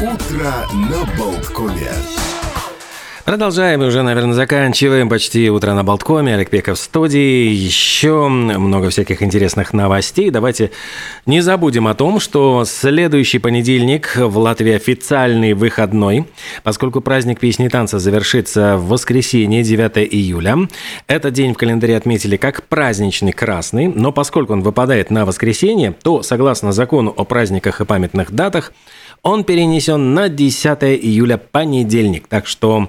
Утро на Болткоме. Продолжаем, уже, наверное, заканчиваем. Почти утро на Болткоме. Олег Пеков в студии. Еще много всяких интересных новостей. Давайте не забудем о том, что следующий понедельник в Латвии официальный выходной, поскольку праздник песни и танца завершится в воскресенье, 9 июля. Этот день в календаре отметили как праздничный красный, но поскольку он выпадает на воскресенье, то, согласно закону о праздниках и памятных датах, он перенесен на 10 июля понедельник. Так что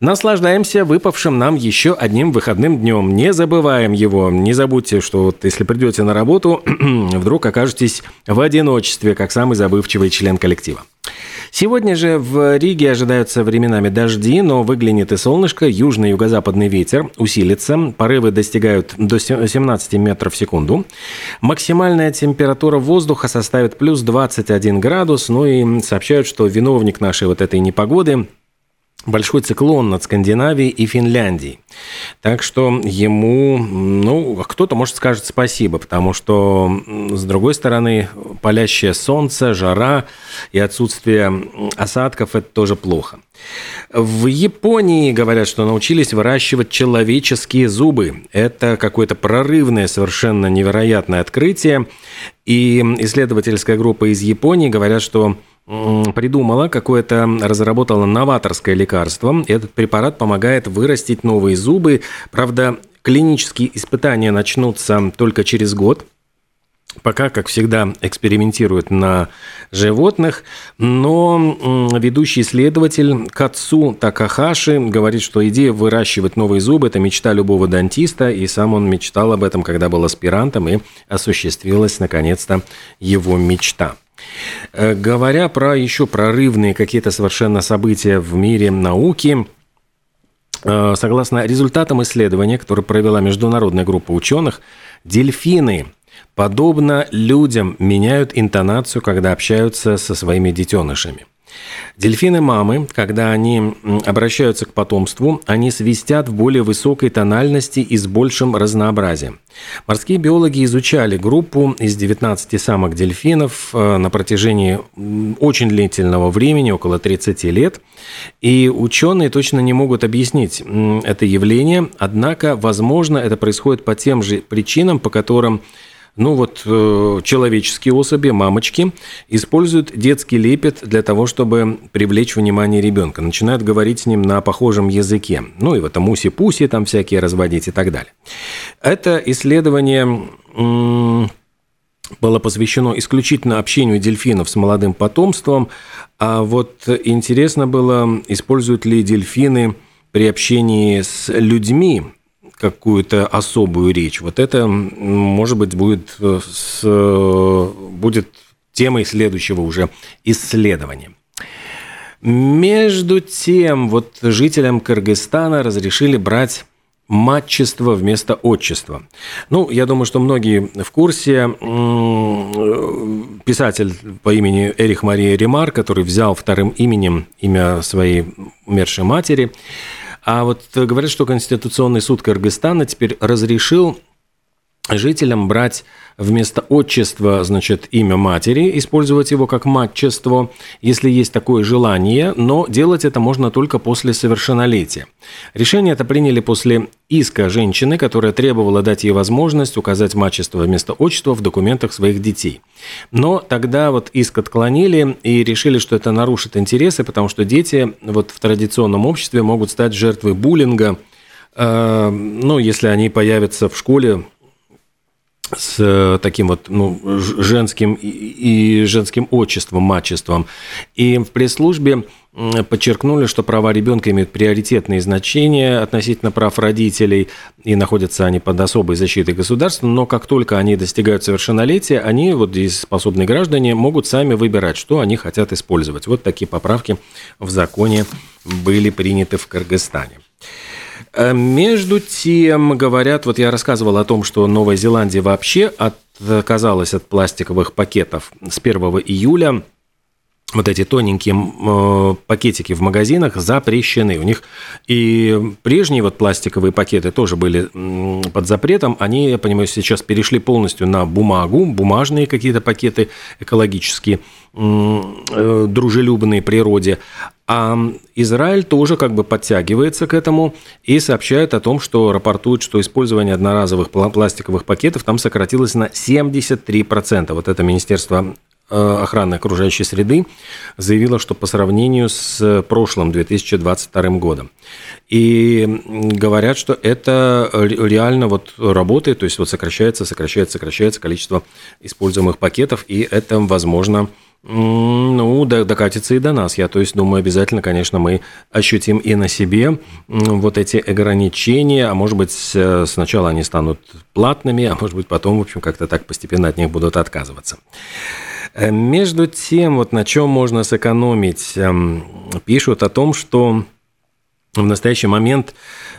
Наслаждаемся выпавшим нам еще одним выходным днем. Не забываем его. Не забудьте, что вот если придете на работу, вдруг окажетесь в одиночестве, как самый забывчивый член коллектива. Сегодня же в Риге ожидаются временами дожди, но выглянет и солнышко, южный юго-западный ветер усилится, порывы достигают до 17 метров в секунду. Максимальная температура воздуха составит плюс 21 градус, ну и сообщают, что виновник нашей вот этой непогоды большой циклон над Скандинавией и Финляндией. Так что ему, ну, кто-то, может, скажет спасибо, потому что, с другой стороны, палящее солнце, жара и отсутствие осадков – это тоже плохо. В Японии говорят, что научились выращивать человеческие зубы. Это какое-то прорывное, совершенно невероятное открытие. И исследовательская группа из Японии говорят, что придумала какое-то, разработала новаторское лекарство. Этот препарат помогает вырастить новые зубы. Правда, клинические испытания начнутся только через год. Пока, как всегда, экспериментируют на животных, но ведущий исследователь Кацу Такахаши говорит, что идея выращивать новые зубы – это мечта любого дантиста, и сам он мечтал об этом, когда был аспирантом, и осуществилась, наконец-то, его мечта. Э, говоря про еще прорывные какие-то совершенно события в мире науки, э, согласно результатам исследования, которое провела международная группа ученых, дельфины подобно людям меняют интонацию, когда общаются со своими детенышами. Дельфины-мамы, когда они обращаются к потомству, они свистят в более высокой тональности и с большим разнообразием. Морские биологи изучали группу из 19 самок дельфинов э, на протяжении очень длительного времени, около 30 лет, и ученые точно не могут объяснить это явление, однако, возможно, это происходит по тем же причинам, по которым ну вот э, человеческие особи, мамочки, используют детский лепет для того, чтобы привлечь внимание ребенка. Начинают говорить с ним на похожем языке. Ну и вот там уси-пуси там всякие разводить и так далее. Это исследование было посвящено исключительно общению дельфинов с молодым потомством. А вот интересно было, используют ли дельфины при общении с людьми какую-то особую речь. Вот это, может быть, будет, э, с, будет темой следующего уже исследования. Между тем, вот жителям Кыргызстана разрешили брать матчество вместо отчества. Ну, я думаю, что многие в курсе. Писатель по имени Эрих Мария Ремар, который взял вторым именем имя своей умершей матери, а вот говорят, что Конституционный суд Кыргызстана теперь разрешил жителям брать вместо отчества, значит, имя матери, использовать его как матчество, если есть такое желание, но делать это можно только после совершеннолетия. Решение это приняли после иска женщины, которая требовала дать ей возможность указать матчество вместо отчества в документах своих детей. Но тогда вот иск отклонили и решили, что это нарушит интересы, потому что дети вот в традиционном обществе могут стать жертвой буллинга, э, ну, если они появятся в школе с э, таким вот ну, женским и женским отчеством, мачеством. И в пресс-службе подчеркнули, что права ребенка имеют приоритетные значения относительно прав родителей, и находятся они под особой защитой государства, но как только они достигают совершеннолетия, они, вот здесь способные граждане, могут сами выбирать, что они хотят использовать. Вот такие поправки в законе были приняты в Кыргызстане. Э, между тем, говорят, вот я рассказывал о том, что Новая Зеландия вообще отказалась от пластиковых пакетов с 1 июля. вот эти тоненькие э, пакетики в магазинах запрещены. У них и прежние вот пластиковые пакеты тоже были под запретом. Они, я понимаю, сейчас перешли полностью на бумагу, бумажные какие-то пакеты экологические, э, дружелюбные природе. А Израиль тоже как бы подтягивается к этому и сообщает о том, что рапортует, что использование одноразовых пластиковых пакетов там сократилось на 73%. Вот это Министерство Э, охраны окружающей среды заявила, что по сравнению с прошлым 2022 годом. И говорят, что это реально вот работает, то есть вот сокращается, сокращается, сокращается количество используемых пакетов, и это, возможно, ну, докатится и до нас. Я, то есть, думаю, обязательно, конечно, мы ощутим и на себе вот эти ограничения, а может быть, сначала они станут платными, а может быть, потом, в общем, как-то так постепенно от них будут отказываться. Э, между тем, вот на чем можно сэкономить, эм, пишут о том, что в настоящий момент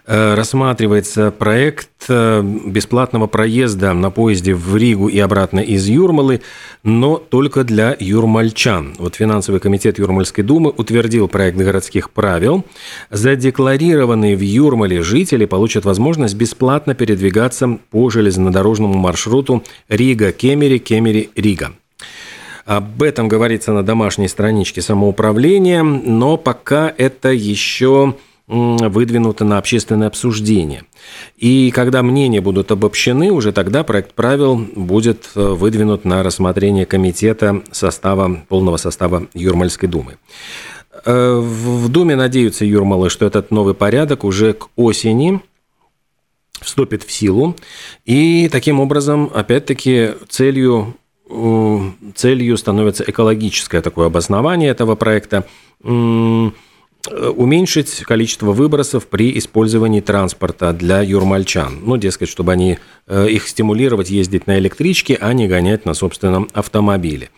э, рассматривается проект э, бесплатного проезда на поезде в Ригу и обратно из Юрмалы, но только для юрмальчан. Вот финансовый комитет Юрмальской думы утвердил проект городских правил. Задекларированные в Юрмале жители получат возможность бесплатно передвигаться по железнодорожному маршруту Рига-Кемери, Кемери-Рига. Об этом говорится на домашней страничке самоуправления, но пока это еще выдвинуто на общественное обсуждение. И когда мнения будут обобщены, уже тогда проект правил будет э, выдвинут на рассмотрение комитета состава, полного состава Юрмальской думы. Э, в Думе надеются юрмалы, что этот новый порядок уже к осени вступит в силу. И таким образом, опять-таки, целью целью становится экологическое такое обоснование этого проекта уменьшить количество выбросов при использовании транспорта для юрмальчан. Ну, дескать, чтобы они э, их стимулировать ездить на электричке, а не гонять на собственном автомобиле.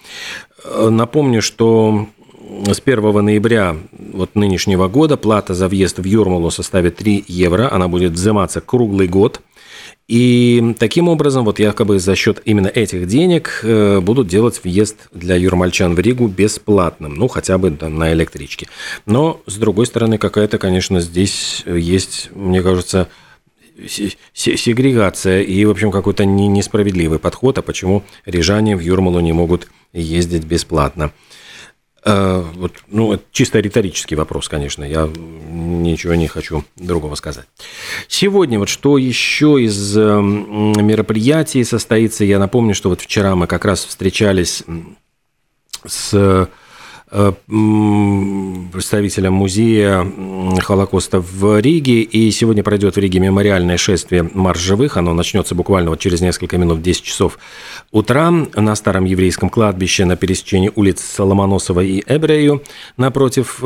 Э, напомню, что с 1 ноября вот нынешнего года плата за въезд в Юрмалу составит 3 евро. Она будет взиматься круглый год. И таким образом, вот якобы за счет именно этих денег э, будут делать въезд для юрмальчан в Ригу бесплатным, ну, хотя бы там, на электричке. Но, с другой стороны, какая-то, конечно, здесь есть, мне кажется, сегрегация и, в общем, какой-то несправедливый подход, а почему рижане в Юрмалу не могут ездить бесплатно. Э, вот, ну, это чисто риторический вопрос, конечно. Я ничего не хочу другого сказать. Сегодня вот что еще из мероприятий состоится? Я напомню, что вот вчера мы как раз встречались с представителем музея Холокоста в Риге. И сегодня пройдет в Риге мемориальное шествие «Марш живых». Оно начнется буквально вот через несколько минут в 10 часов утра на старом еврейском кладбище на пересечении улиц Ломоносова и Эбрею напротив э,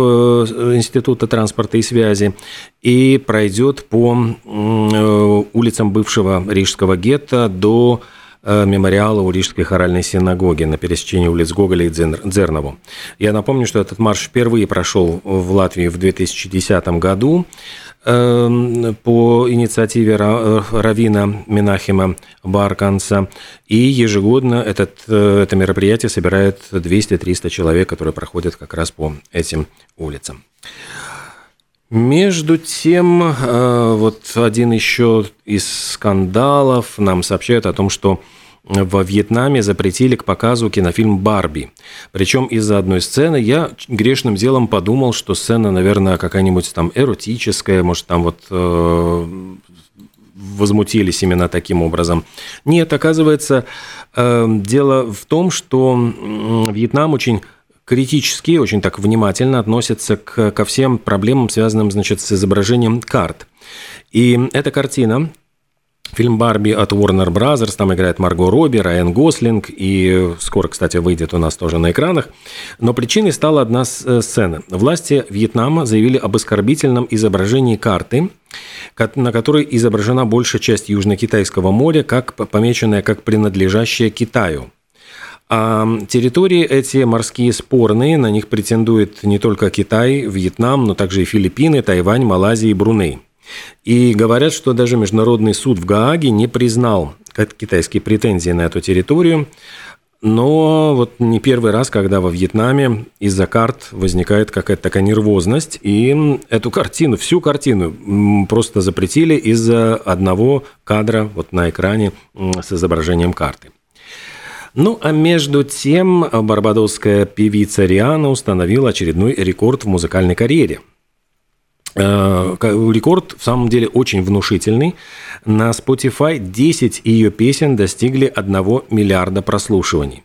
Института транспорта и связи. И пройдет по э, улицам бывшего Рижского гетто до Э, мемориала у Рижской хоральной синагоги на пересечении улиц Гоголя и Дзернову. Я напомню, что этот марш впервые прошел в Латвии в 2010 году эм, по инициативе э, Равина Минахима Барканца. И ежегодно этот, э, это мероприятие собирает 200-300 человек, которые проходят как раз по этим улицам. Между тем, э, вот один еще из скандалов нам сообщает о том, что во Вьетнаме запретили к показу кинофильм «Барби». Причем из-за одной сцены я грешным делом подумал, что сцена, наверное, какая-нибудь там эротическая, может, там вот э, возмутились именно таким образом. Нет, оказывается, э, дело в том, что Вьетнам очень критически, очень так внимательно относятся к, ко всем проблемам, связанным, значит, с изображением карт. И эта картина, Фильм «Барби» от Warner Brothers, там играет Марго Робби, Райан Гослинг, и скоро, кстати, выйдет у нас тоже на экранах. Но причиной стала одна э, сцена. Власти Вьетнама заявили об оскорбительном изображении карты, на которой изображена большая часть Южно-Китайского моря, как помеченная как принадлежащая Китаю. А территории эти морские спорные, на них претендует не только Китай, Вьетнам, но также и Филиппины, Тайвань, Малайзия и Бруней. И говорят, что даже Международный суд в Гааге не признал китайские претензии на эту территорию. Но вот не первый раз, когда во Вьетнаме из-за карт возникает какая-то такая нервозность, и эту картину, всю картину просто запретили из-за одного кадра вот на экране с изображением карты. Ну, а между тем барбадосская певица Риана установила очередной рекорд в музыкальной карьере – Э, рекорд в самом деле очень внушительный. На Spotify 10 ее песен достигли 1 миллиарда прослушиваний.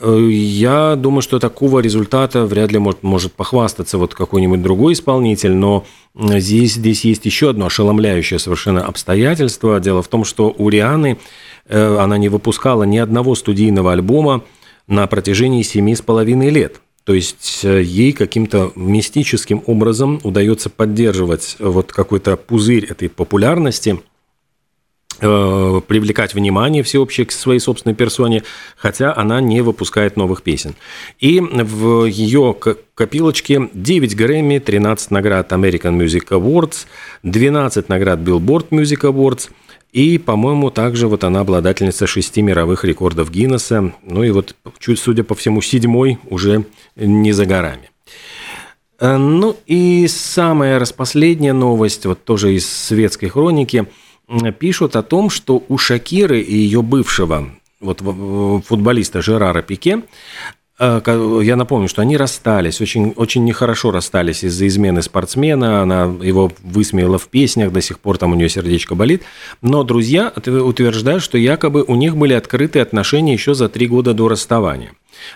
Э, я думаю, что такого результата вряд ли может, может похвастаться вот какой-нибудь другой исполнитель, но здесь, здесь есть еще одно ошеломляющее совершенно обстоятельство. Дело в том, что у Рианы она не выпускала ни одного студийного альбома на протяжении семи с половиной лет – то есть э, ей каким-то мистическим образом удается поддерживать э, вот какой-то пузырь этой популярности, э, привлекать внимание всеобщее к своей собственной персоне, хотя она не выпускает новых песен. И в ее копилочке 9 Грэмми, 13 наград American Music Awards, 12 наград Billboard Music Awards – и, по-моему, также вот она обладательница шести мировых рекордов Гиннесса. Ну и вот, чуть, судя по всему, седьмой уже не за горами. Э, ну и самая распоследняя новость, вот тоже из светской хроники, пишут о том, что у Шакиры и ее бывшего вот футболиста Жерара Пике я напомню, что они расстались, очень, очень нехорошо расстались из-за измены спортсмена. Она его высмеяла в песнях, до сих пор там у нее сердечко болит. Но друзья утверждают, что якобы у них были открытые отношения еще за три года до расставания.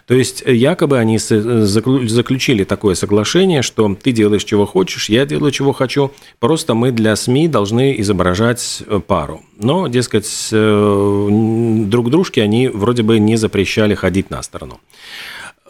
То есть э, якобы они э, заключили такое соглашение, что ты делаешь чего хочешь, я делаю чего хочу, просто мы для СМИ должны изображать пару. Но, дескать, друг дружке они вроде бы не запрещали ходить на сторону.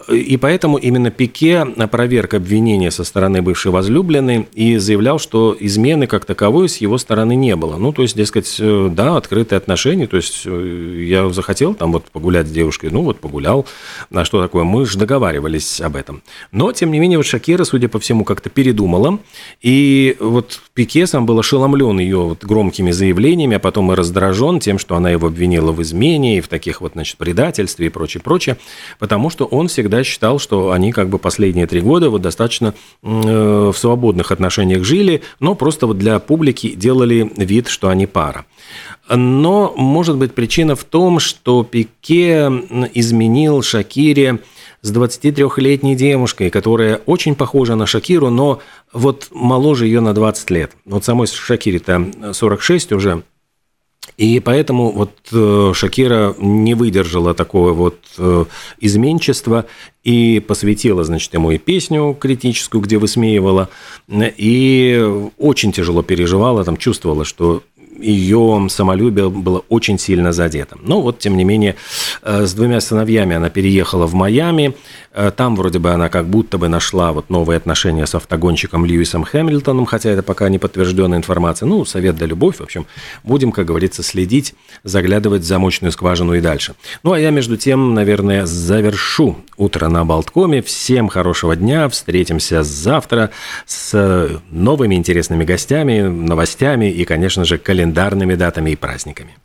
И поэтому именно Пике опроверг обвинения со стороны бывшей возлюбленной и заявлял, что измены как таковой с его стороны не было. Ну, то есть, дескать, э, да, открытые отношения, то есть э, я захотел там вот погулять с девушкой, ну вот погулял, а что такое, мы же договаривались об этом. Но, тем не менее, вот Шакира, судя по всему, как-то передумала, и вот Пике сам был ошеломлен ее вот громкими заявлениями, а потом и раздражен тем, что она его обвинила в измене и в таких вот, значит, предательстве и прочее, прочее, потому что он всегда всегда считал, что они как бы последние три года вот достаточно э, в свободных отношениях жили, но просто вот для публики делали вид, что они пара. Но, может быть, причина в том, что Пике изменил Шакире с 23-летней девушкой, которая очень похожа на Шакиру, но вот моложе ее на 20 лет. Вот самой Шакире-то 46 уже, и поэтому вот э, Шакира не выдержала такого вот э, изменчества и посвятила, значит, ему и песню критическую, где высмеивала, и очень тяжело переживала, там чувствовала, что ее самолюбие было очень сильно задето. Но вот, тем не менее, э, с двумя сыновьями она переехала в Майами. Э, там вроде бы она как будто бы нашла вот новые отношения с автогонщиком Льюисом Хэмилтоном, хотя это пока не подтвержденная информация. Ну, совет да любовь. В общем, будем, как говорится, следить, заглядывать в замочную скважину и дальше. Ну, а я, между тем, наверное, завершу утро на Болткоме. Всем хорошего дня. Встретимся завтра с новыми интересными гостями, новостями и, конечно же, календарными датами и праздниками.